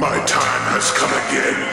My time has come again.